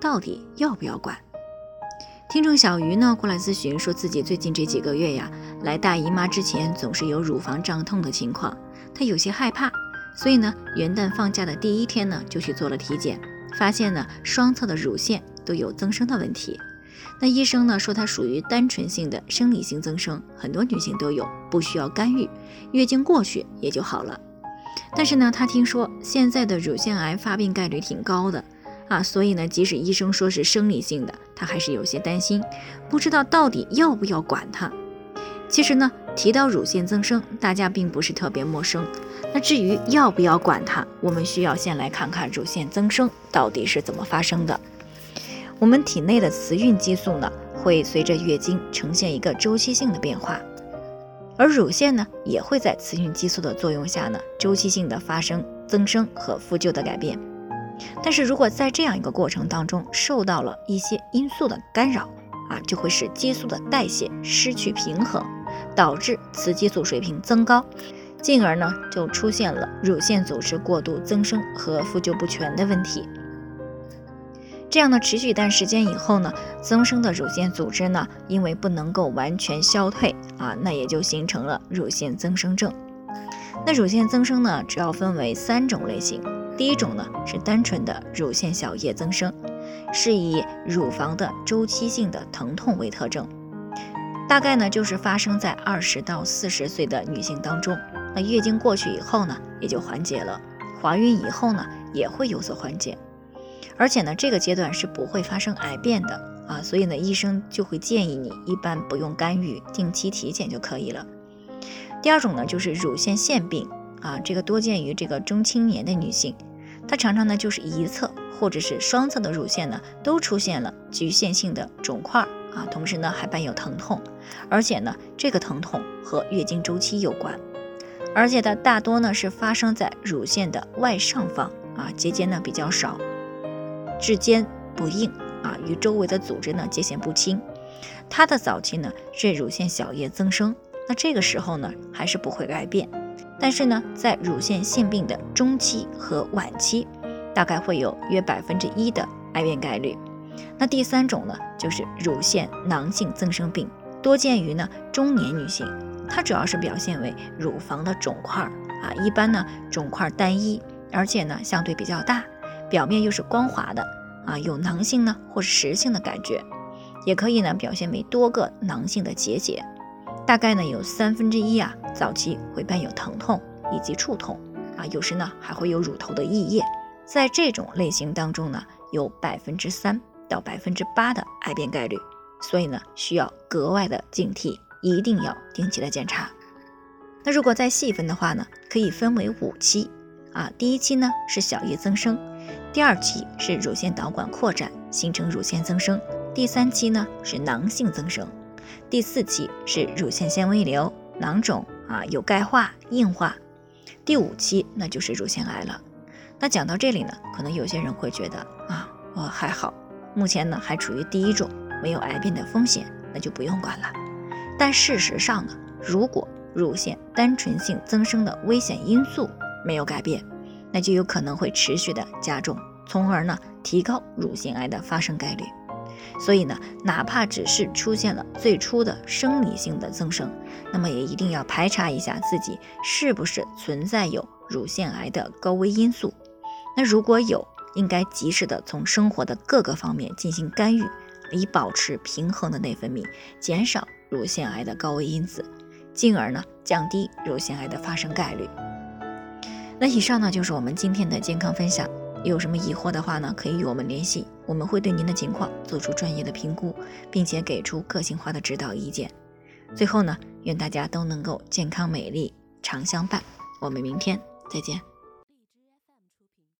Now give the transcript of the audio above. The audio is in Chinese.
到底要不要管？听众小鱼呢过来咨询，说自己最近这几个月呀，来大姨妈之前总是有乳房胀痛的情况，她有些害怕，所以呢，元旦放假的第一天呢，就去做了体检，发现呢，双侧的乳腺都有增生的问题。那医生呢说，它属于单纯性的生理性增生，很多女性都有，不需要干预，月经过去也就好了。但是呢，他听说现在的乳腺癌发病概率挺高的。啊，所以呢，即使医生说是生理性的，他还是有些担心，不知道到底要不要管它。其实呢，提到乳腺增生，大家并不是特别陌生。那至于要不要管它，我们需要先来看看乳腺增生到底是怎么发生的。我们体内的雌孕激素呢，会随着月经呈现一个周期性的变化，而乳腺呢，也会在雌孕激素的作用下呢，周期性的发生增生和复旧的改变。但是如果在这样一个过程当中受到了一些因素的干扰啊，就会使激素的代谢失去平衡，导致雌激素水平增高，进而呢就出现了乳腺组织过度增生和复旧不全的问题。这样呢持续一段时间以后呢，增生的乳腺组织呢因为不能够完全消退啊，那也就形成了乳腺增生症。那乳腺增生呢主要分为三种类型。第一种呢是单纯的乳腺小叶增生，是以乳房的周期性的疼痛为特征，大概呢就是发生在二十到四十岁的女性当中。那月经过去以后呢也就缓解了，怀孕以后呢也会有所缓解，而且呢这个阶段是不会发生癌变的啊，所以呢医生就会建议你一般不用干预，定期体检就可以了。第二种呢就是乳腺腺病。啊，这个多见于这个中青年的女性，她常常呢就是一侧或者是双侧的乳腺呢都出现了局限性的肿块啊，同时呢还伴有疼痛，而且呢这个疼痛和月经周期有关，而且它大多呢是发生在乳腺的外上方啊，结节呢比较少，质坚不硬啊，与周围的组织呢界限不清。它的早期呢是乳腺小叶增生，那这个时候呢还是不会癌变。但是呢，在乳腺腺病的中期和晚期，大概会有约百分之一的癌变概率。那第三种呢，就是乳腺囊性增生病，多见于呢中年女性，它主要是表现为乳房的肿块啊，一般呢肿块单一，而且呢相对比较大，表面又是光滑的啊，有囊性呢或是实性的感觉，也可以呢表现为多个囊性的结节。大概呢有三分之一啊，早期会伴有疼痛以及触痛啊，有时呢还会有乳头的溢液。在这种类型当中呢，有百分之三到百分之八的癌变概率，所以呢需要格外的警惕，一定要定期的检查。那如果再细分的话呢，可以分为五期啊，第一期呢是小叶增生，第二期是乳腺导管扩展形成乳腺增生，第三期呢是囊性增生。第四期是乳腺纤维瘤、囊肿啊，有钙化、硬化。第五期那就是乳腺癌了。那讲到这里呢，可能有些人会觉得啊，我还好，目前呢还处于第一种，没有癌变的风险，那就不用管了。但事实上呢，如果乳腺单纯性增生的危险因素没有改变，那就有可能会持续的加重，从而呢提高乳腺癌的发生概率。所以呢，哪怕只是出现了最初的生理性的增生，那么也一定要排查一下自己是不是存在有乳腺癌的高危因素。那如果有，应该及时的从生活的各个方面进行干预，以保持平衡的内分泌，减少乳腺癌的高危因子，进而呢降低乳腺癌的发生概率。那以上呢就是我们今天的健康分享。有什么疑惑的话呢，可以与我们联系，我们会对您的情况做出专业的评估，并且给出个性化的指导意见。最后呢，愿大家都能够健康美丽常相伴。我们明天再见。